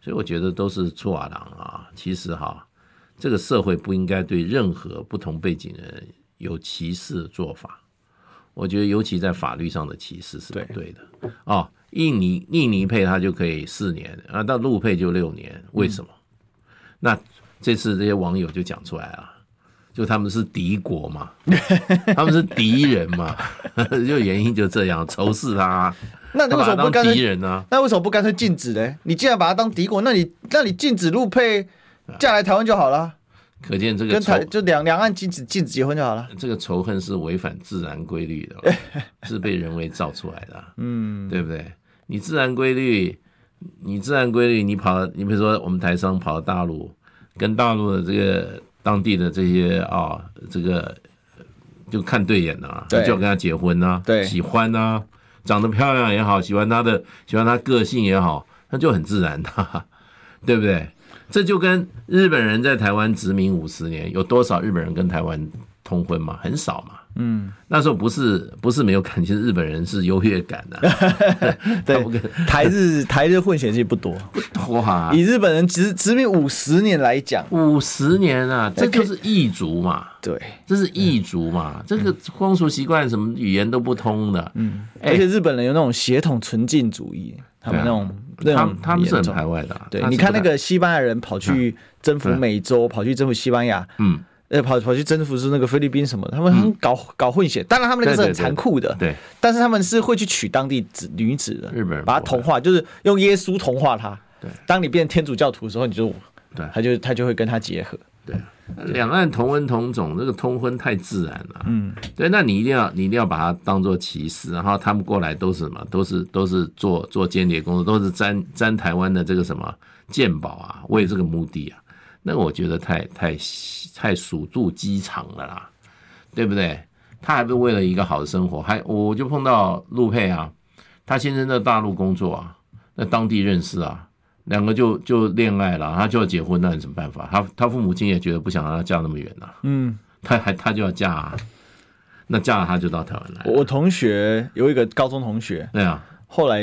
所以我觉得都是错啊，啊。其实哈，这个社会不应该对任何不同背景的人有歧视的做法。我觉得尤其在法律上的歧视是不对的。啊哦，印尼印尼配他就可以四年，啊，到陆配就六年，为什么？嗯、那这次这些网友就讲出来了。就他们是敌国嘛，他们是敌人嘛，就原因就这样仇视他。那为什么不当敌人呢？那为什么不干脆禁止呢？你既然把他当敌国，那你那你禁止陆配嫁来台湾就好了。可见这个跟台就两两岸禁止禁止结婚就好了。这个仇恨是违反自然规律的，是被人为造出来的。嗯，对不对？你自然规律，你自然规律，你跑，你比如说我们台商跑到大陆，跟大陆的这个。当地的这些啊，这个就看对眼了，就要跟他结婚呐，对，喜欢呐，长得漂亮也好，喜欢他的，喜欢他个性也好，那就很自然的，对不对？这就跟日本人在台湾殖民五十年，有多少日本人跟台湾通婚嘛？很少嘛。嗯，那时候不是不是没有感情，日本人是优越感的、啊。对，台日台日混血其实不多，不多哈。以日本人殖殖民五十年来讲，五十年啊，这就是异族嘛。对，这是异族嘛，这个风俗习惯什么语言都不通的。嗯，而且日本人有那种血统纯净主义，他们那种那种他们是很排外的、啊。对，你看那个西班牙人跑去征服美洲，跑去征服西班牙，嗯。呃，跑跑去征服是那个菲律宾什么？他们搞搞混血，当然他们那个是很残酷的，对，对，对，对。但是他们是会去娶当地子女子的，日本人把他同化，就是用耶稣同化他。对，当你变天主教徒的时候，你就对，他就他就会跟他结合。对，两岸同文同种，这个通婚太自然了。嗯，对，那你一定要你一定要把它当做歧视，然后他们过来都是什么？都是都是做做间谍工作，都是沾沾台湾的这个什么鉴宝啊，为这个目的啊。那我觉得太太太鼠肚鸡肠了啦，对不对？他还不是为了一个好的生活，还我就碰到陆佩啊，他先生在大陆工作啊，那当地认识啊，两个就就恋爱了，他就要结婚，那有什么办法？他他父母亲也觉得不想让他嫁那么远呐，嗯，他还他就要嫁啊，那嫁了他就到台湾来。我同学有一个高中同学，对啊，后来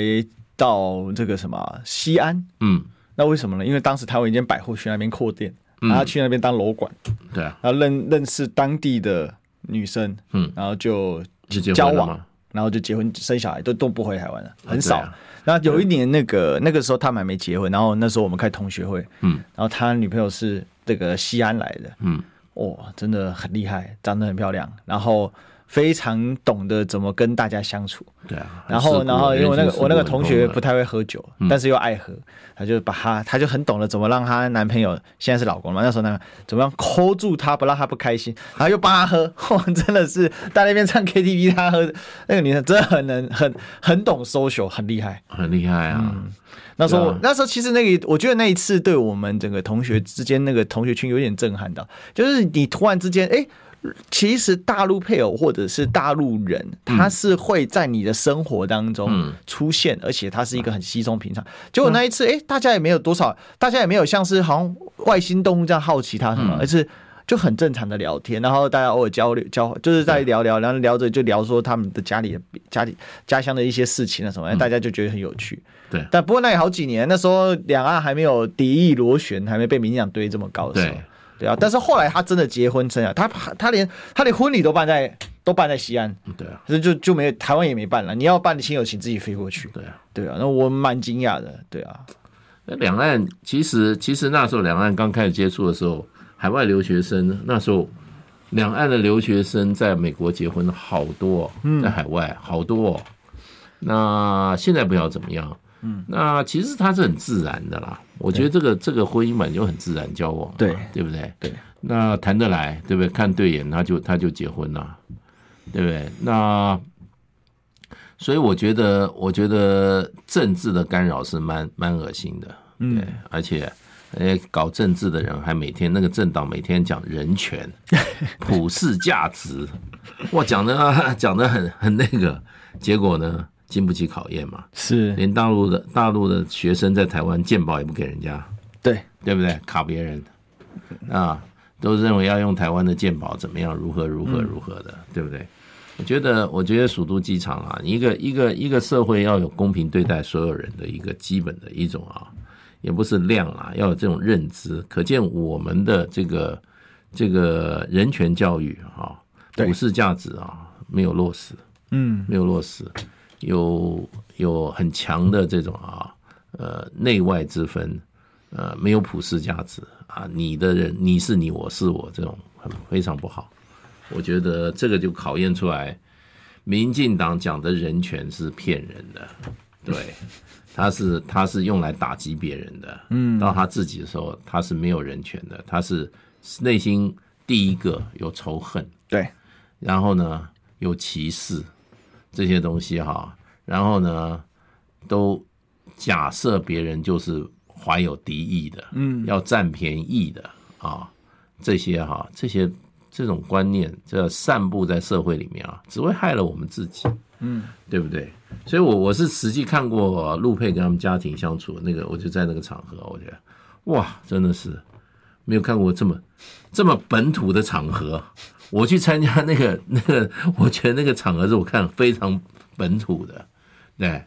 到这个什么西安，嗯。那为什么呢？因为当时台湾一间百货去那边扩店，然后去那边当楼管，对啊，然后认认识当地的女生，嗯，然后就交往，然后就结婚生小孩，都都不回台湾了，很少。啊。然后有一年那个那个时候他们还没结婚，然后那时候我们开同学会，嗯，然后他女朋友是这个西安来的，嗯，哇，真的很厉害，长得很漂亮，然后非常懂得怎么跟大家相处。对啊。然后，然后因为我那个我那个同学不太太会喝酒，嗯但是又爱喝，他就把他他就很懂得怎么让他男朋友现在是老公嘛，那时候呢怎么样 hold 住他不让他不开心，然后又帮他喝，哇，真的是在那边唱 KTV 他喝，那个女生真的很能很很懂 social，很厉害。很厉害啊。那时候、啊那时候其实那个我觉得那一次对我们整个同学之间那个同学群有点震撼到，就是你突然之间哎。其实大陆配偶或者是大陆人，他是会在你的生活当中出现，而且他是一个很稀松平常。结果那一次，哎，大家也没有多少，大家也没有像是好像外星动物这样好奇他什么，而是就很正常的聊天，然后大家偶尔交流交，就是在聊聊，然后聊着就聊说他们的家里的家里家乡的一些事情啊什么，大家就觉得很有趣。对，但不过那也好几年，那时候两岸还没有敌意螺旋，还没被民进党堆这么高的时候。对对啊，但是后来他真的结婚生啊，他他连他连婚礼都办在都办在西安，对啊，可是就就没有台湾也没办了。你要办的亲友请自己飞过去。对啊，对啊，那我蛮惊讶的。对啊，那两岸其实其实那时候两岸刚开始接触的时候，海外留学生那时候两岸的留学生在美国结婚好多，在海外好多哦。那现在不晓得怎么样。嗯，那其实他是很自然的啦。我觉得这个这个婚姻本就很自然交往，对对不对？对，那谈得来，对不对？看对眼，他就他就结婚了，对不对？那所以我觉得，我觉得政治的干扰是蛮蛮恶心的，对，而且诶，搞政治的人还每天那个政党每天讲人权、普世价值，哇，讲的讲的很很那个，结果呢？经不起考验嘛？是连大陆的大陆的学生在台湾鉴宝也不给人家，对对不对？卡别人啊，都认为要用台湾的鉴宝怎么样？如何如何如何的，对不对？我觉得，我觉得首都机场啊，一个一个一个社会要有公平对待所有人的一个基本的一种啊，也不是量啊，要有这种认知。可见我们的这个这个人权教育啊，普世价值啊，没有落实，嗯，没有落实。有有很强的这种啊，呃，内外之分，呃，没有普世价值啊，你的人你是你，我是我，这种很非常不好。我觉得这个就考验出来，民进党讲的人权是骗人的，对，他是他是用来打击别人的，嗯，到他自己的时候，他是没有人权的，他是内心第一个有仇恨，对，然后呢有歧视。这些东西哈，然后呢，都假设别人就是怀有敌意的，嗯，要占便宜的啊，这些哈，这些这种观念，这散布在社会里面啊，只会害了我们自己，嗯，对不对？所以我我是实际看过陆佩跟他们家庭相处那个，我就在那个场合，我觉得哇，真的是没有看过这么这么本土的场合。我去参加那个那个，我觉得那个场合是我看非常本土的，对，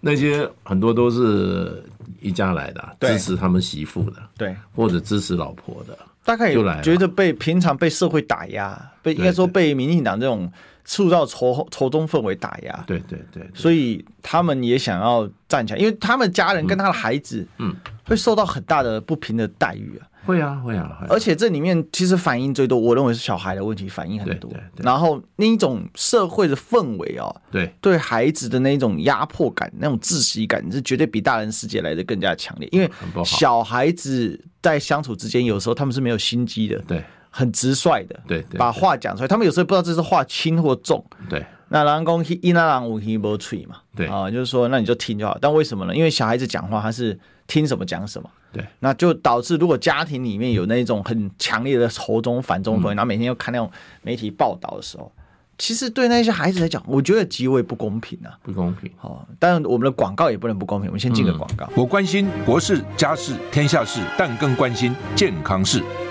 那些很多都是一家来的，支持他们媳妇的，对，或者支持老婆的，大概也觉得被平常被社会打压，被应该说被民进党这种塑造仇仇中氛围打压，对对对，所以他们也想要站起来，因为他们家人跟他的孩子，嗯，会受到很大的不平的待遇啊。会啊，会啊，而且这里面其实反应最多，我认为是小孩的问题反应很多。对对对，然后那一种社会的氛围哦，对，对孩子的那种压迫感、那种窒息感，是绝对比大人世界来的更加强烈。因为小孩子在相处之间，有时候他们是没有心机的，对，很直率的，对对，把话讲出来。他们有时候不知道这是话轻或重，对。那人讲一那人无耳无嘴嘛，对啊，就是说那你就听就好。但为什么呢？因为小孩子讲话他是听什么讲什么。对，那就导致如果家庭里面有那种很强烈的仇中反中氛围，然后每天要看那种媒体报道的时候，其实对那些孩子来讲，我觉得极为不公平啊，不公平。好，但我们的广告也不能不公平。我们先进个广告。我关心国事、家事、天下事，但更关心健康事。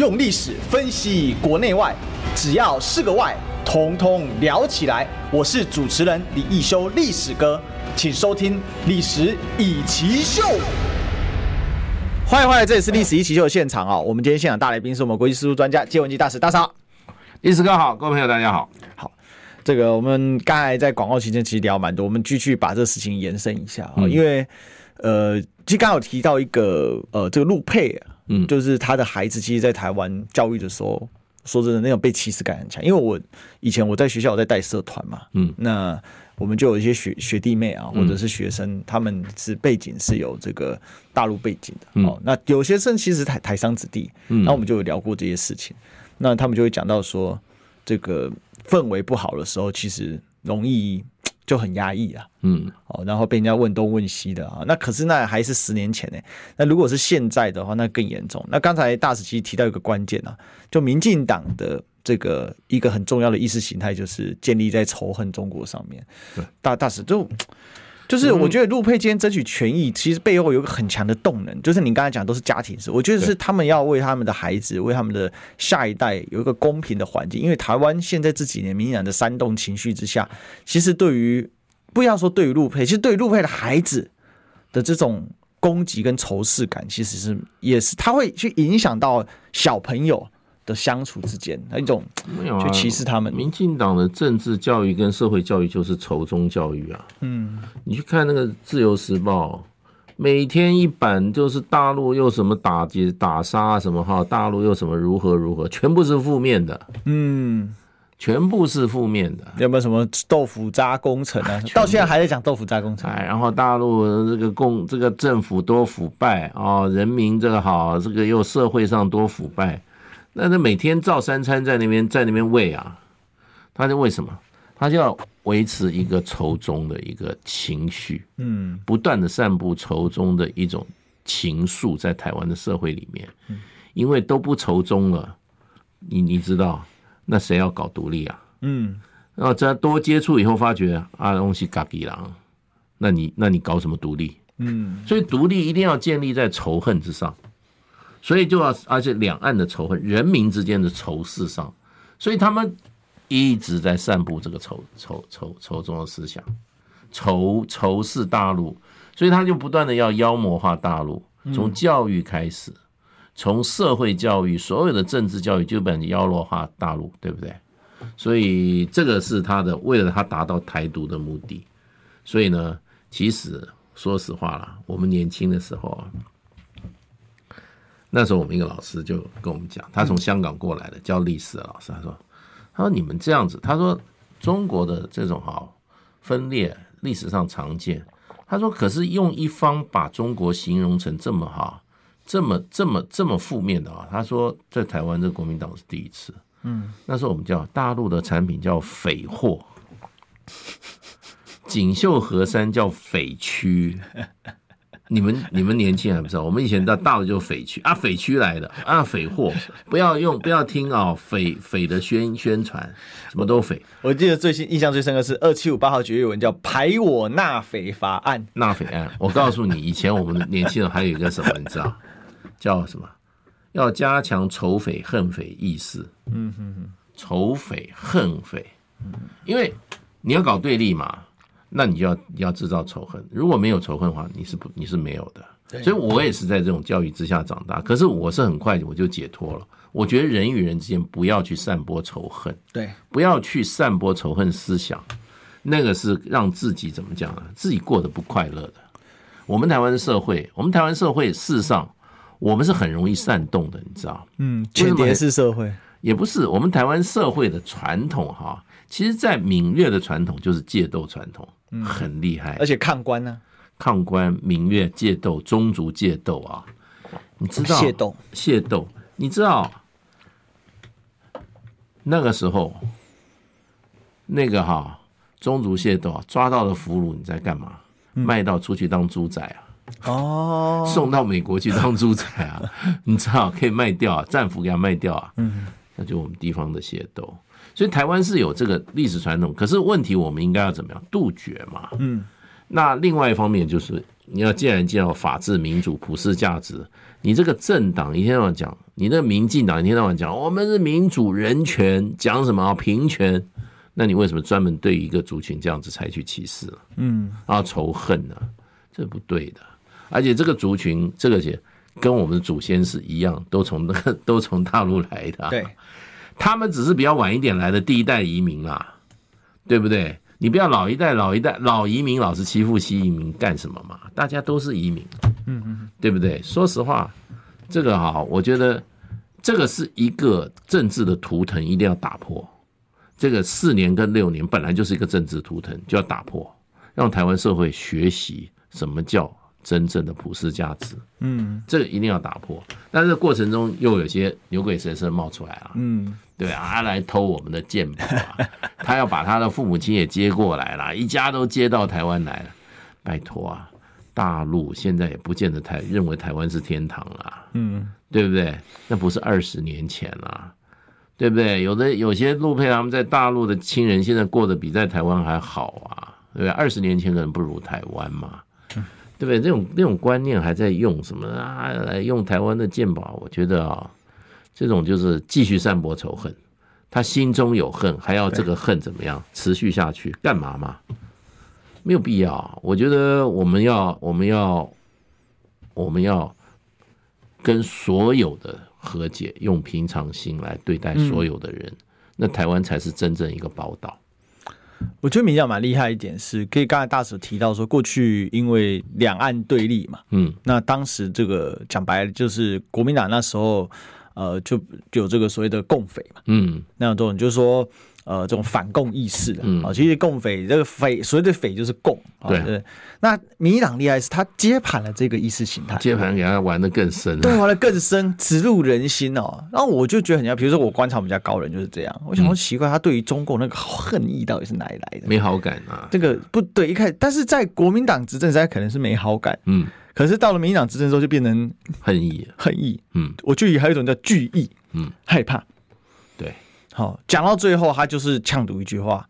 用历史分析国内外，只要是个“外”，统统聊起来。我是主持人李易修，历史哥，请收听《历史易起秀》。欢迎欢迎，这里是《历史一奇秀》的现场啊！我们今天现场大来宾是我们国际事务专家接文基大使，大嫂。历史哥好，各位朋友大家好。好，这个我们刚才在广告期间其实聊蛮多，我们继续把这个事情延伸一下啊，嗯、因为呃，其实刚好提到一个呃，这个陆配啊，嗯，就是他的孩子，其实，在台湾教育的时候，说真的，那种被歧视感很强。因为我以前我在学校我在带社团嘛，嗯，那我们就有一些学学弟妹啊，或者是学生，嗯、他们是背景是有这个大陆背景的，嗯、哦，那有些生其实台台商子弟，嗯，那我们就有聊过这些事情。那他们就会讲到说，这个氛围不好的时候，其实容易就很压抑啊，嗯，哦，然后被人家问东问西的啊。那可是那还是十年前呢。那如果是现在的话，那更严重。那刚才大使其实提到一个关键啊，就民进党的这个一个很重要的意识形态，就是建立在仇恨中国上面。对，大大使就。就是我觉得陆配今天争取权益，其实背后有一个很强的动能，就是你刚才讲都是家庭式，我觉得是他们要为他们的孩子、为他们的下一代有一个公平的环境。因为台湾现在这几年民进党的煽动情绪之下，其实对于不要说对于陆配，其实对于陆配的孩子的这种攻击跟仇视感，其实是也是他会去影响到小朋友。的相处之间，那一种没有去歧视他们。民进党的政治教育跟社会教育就是仇中教育啊。嗯，你去看那个《自由时报》，每天一版就是大陆又什么打劫打杀什么哈，大陆又什么如何如何，全部是负面的。嗯，全部是负面的。有没有什么豆腐渣工程啊？到现在还在讲豆腐渣工程。哎，然后大陆这个共这个政府多腐败啊，人民这个好，这个又社会上多腐败。那他每天照三餐在那边在那边喂啊，他就为什么？他就要维持一个仇中的一个情绪，嗯，不断的散布仇中的一种情愫在台湾的社会里面，因为都不仇中了，你你知道，那谁要搞独立啊？嗯，然后再多接触以后发觉啊，东西嘎比狼，那你那你搞什么独立？嗯，所以独立一定要建立在仇恨之上。所以就要，而且两岸的仇恨，人民之间的仇视上，所以他们一直在散布这个仇仇仇仇中的思想，仇仇视大陆，所以他就不断的要妖魔化大陆，从教育开始，从社会教育，所有的政治教育就本妖魔化大陆，对不对？所以这个是他的，为了他达到台独的目的。所以呢，其实说实话啦，我们年轻的时候啊。那时候我们一个老师就跟我们讲，他从香港过来的教历史的老师，他说：“他说你们这样子，他说中国的这种哈分裂历史上常见。他说可是用一方把中国形容成这么好，这么这么这么负面的啊。他说在台湾这国民党是第一次。嗯，那时候我们叫大陆的产品叫匪货，锦绣河山叫匪区。”你们你们年轻人还不知道，我们以前到大陆就匪区啊，匪区来的啊，匪货，不要用，不要听啊、哦，匪匪的宣宣传，什么都匪。我记得最新印象最深刻是二七五八号决议文，叫排我纳匪法案。纳匪案，我告诉你，以前我们年轻人还有一个什么，你知道，叫什么？要加强仇匪恨匪意识。嗯哼哼，仇匪恨匪，因为你要搞对立嘛。那你就要要制造仇恨，如果没有仇恨的话，你是不你是没有的。所以我也是在这种教育之下长大，可是我是很快我就解脱了。我觉得人与人之间不要去散播仇恨，对，不要去散播仇恨思想，那个是让自己怎么讲呢？自己过得不快乐的。我们台湾的社会，我们台湾社会事实上我们是很容易煽动的，你知道？嗯，浅碟式社会也不是，我们台湾社会的传统哈，其实在闽粤的传统就是械斗传统。很厉害，而且抗官呢？抗官、明月械斗、宗族械斗啊！你知道？械斗，械斗，你知道？那个时候，那个哈宗族械斗抓到了俘虏，你在干嘛？卖到出去当猪仔啊？哦，送到美国去当猪仔啊，你知道可以卖掉啊，战俘给他卖掉啊，嗯，那就我们地方的械斗，所以台湾是有这个历史传统，可是问题我们应该要怎么样杜绝嘛？嗯，那另外一方面就是你要既然介绍法治、民主、普世价值，你这个政党一天到晚讲，你那个民进党一天到晚讲我们是民主、人权，讲什么平权？那你为什么专门对一个族群这样子采取歧视？嗯，啊仇恨呢？这不对的。而且这个族群，这个些跟我们的祖先是一样，都从那个都从大陆来的。对，他们只是比较晚一点来的第一代移民啦，对不对？你不要老一代老一代老移民老是欺负新移民干什么嘛？大家都是移民，嗯嗯，对不对？说实话，这个哈，我觉得这个是一个政治的图腾，一定要打破。这个四年跟六年本来就是一个政治图腾，就要打破，让台湾社会学习什么叫真正的普世价值。嗯，这个一定要打破。但是过程中又有些牛鬼蛇神冒出来了。嗯，对啊，他来偷我们的鉴宝啊，他要把他的父母亲也接过来了，一家都接到台湾来了。拜托啊，大陆现在也不见得台认为台湾是天堂了。嗯，对不对？那不是二十年前了。对不对？有的有些陆配他们在大陆的亲人，现在过得比在台湾还好啊，对不对？二十年前可能不如台湾嘛，对不对？这种那种观念还在用什么啊？来用台湾的鉴宝，我觉得啊，这种就是继续散播仇恨，他心中有恨，还要这个恨怎么样持续下去？干嘛嘛？没有必要。我觉得我们要我们要我们要跟所有的。和解，用平常心来对待所有的人，嗯、那台湾才是真正一个宝岛。我觉得民进党蛮厉害一点是，可以刚才大使提到说，过去因为两岸对立嘛，嗯，那当时这个讲白了就是国民党那时候，呃，就就有这个所谓的共匪嘛，嗯，那种就是说。呃，这种反共意识的啊，嗯、其实共匪这个匪，所谓的匪就是共，对，对。那民进党厉害是，他接盘了这个意识形态，接盘给他玩的更深，对，玩的更深，植入人心哦。然后我就觉得很像，比如说我观察我们家高人就是这样，我想说奇怪，他对于中共那个恨意到底是哪里来的？没好感啊，这个不对，一开始，但是在国民党执政时代可能是没好感，嗯，可是到了民进党执政之后就变成恨意，恨意，嗯，我就以还有一种叫惧意，嗯，害怕。对。好，讲到最后，他就是呛读一句话：“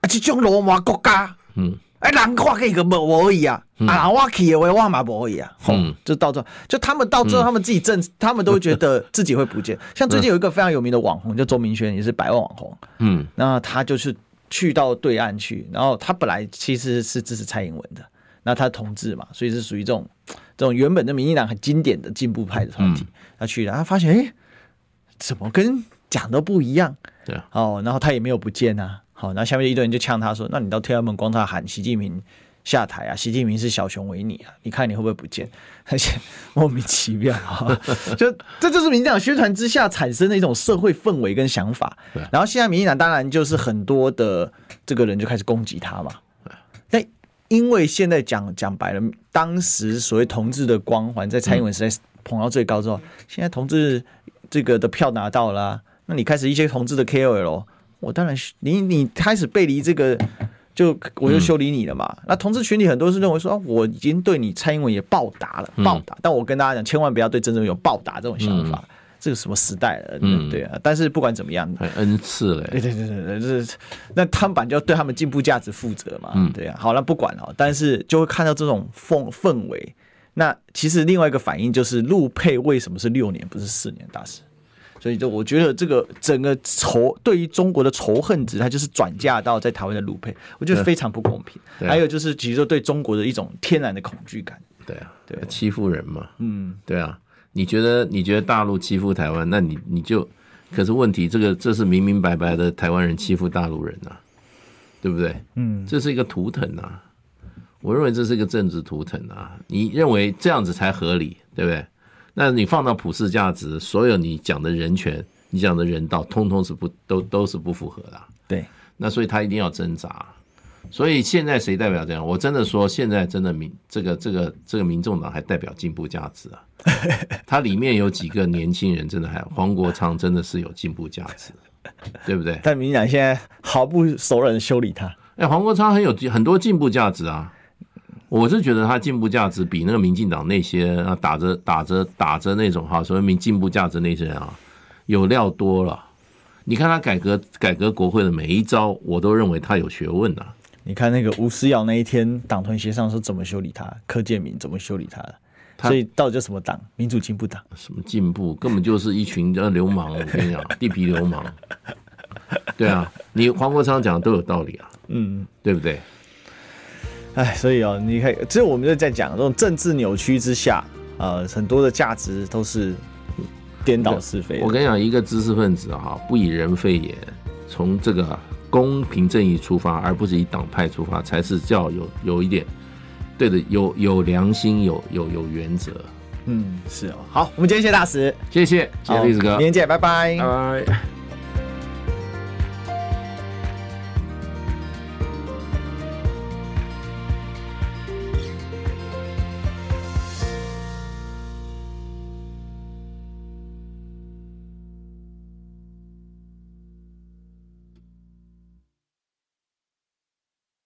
啊，这种罗马国家，嗯，哎，人话给个无而已啊，啊，我去的话我嘛无而已啊。”嗯，就到这，就他们到最后，他们自己政，他们都会觉得自己会不见。像最近有一个非常有名的网红，叫周明轩，也是百万网红。嗯，那他就是去到对岸去，然后他本来其实是支持蔡英文的，那他同志嘛，所以是属于这种 这种原本的民进党很经典的进步派的团体。他去了，他发现，哎，怎么跟？讲的不一样，对啊，哦，然后他也没有不见啊，好，然后下面一堆人就呛他说：“那你到天安门广场喊习近平下台啊？习近平是小熊维尼啊？你看你会不会不见？”而 且莫名其妙啊，就这就是民进党宣传之下产生的一种社会氛围跟想法。然后现在民进党当然就是很多的这个人就开始攻击他嘛。那因为现在讲讲白了，当时所谓同志的光环在蔡英文时代捧到最高之后，现在同志这个的票拿到了啊。那你开始一些同志的 KOL，我当然你你开始背离这个，就我就修理你了嘛。嗯、那同志群体很多是认为说，我已经对你蔡英文也报答了，报答。嗯、但我跟大家讲，千万不要对曾正有报答这种想法。嗯、这个什么时代了？嗯，对啊。但是不管怎么样，很恩赐嘞。对对对对对，就是那他们就要对他们进步价值负责嘛。嗯，对啊。好了，不管了，但是就会看到这种氛氛围。那其实另外一个反应就是，陆配为什么是六年不是四年？大使。所以，就我觉得这个整个仇对于中国的仇恨值，它就是转嫁到在台湾的陆配，我觉得非常不公平。对还有就是，其实说对中国的一种天然的恐惧感。对啊，对，欺负人嘛。嗯，对啊。你觉得你觉得大陆欺负台湾，那你你就可是问题，这个这是明明白白的台湾人欺负大陆人啊，对不对？嗯，这是一个图腾啊。我认为这是一个政治图腾啊。你认为这样子才合理，对不对？那你放到普世价值，所有你讲的人权，你讲的人道，通通是不都都是不符合的。对，那所以他一定要挣扎。所以现在谁代表这样？我真的说，现在真的民这个这个这个民众党还代表进步价值啊。它里面有几个年轻人，真的还黄国昌真的是有进步价值，对不对？但民进党现在毫不手软修理他。哎，黄国昌很有很多进步价值啊。我是觉得他进步价值比那个民进党那些啊打着打着打着那种哈所谓民进步价值那些人啊有料多了。你看他改革改革国会的每一招，我都认为他有学问呐、啊。你看那个吴思瑶那一天党团协商说怎么修理他，柯建铭怎么修理他的？所以到底叫什么党？民主进步党？什么进步？根本就是一群流氓！我跟你讲，地痞流氓。对啊，你黄国昌讲的都有道理啊。嗯，对不对？哎，所以哦，你看，只有我们就在讲这种政治扭曲之下，呃，很多的价值都是颠倒是非。我跟你讲，一个知识分子啊，不以人废言，从这个公平正义出发，而不是以党派出发，才是叫有有一点对的，有有良心，有有有原则。嗯，是哦。好，我们今天谢谢大使，谢谢谢谢栗子哥，明天见，拜拜，拜拜。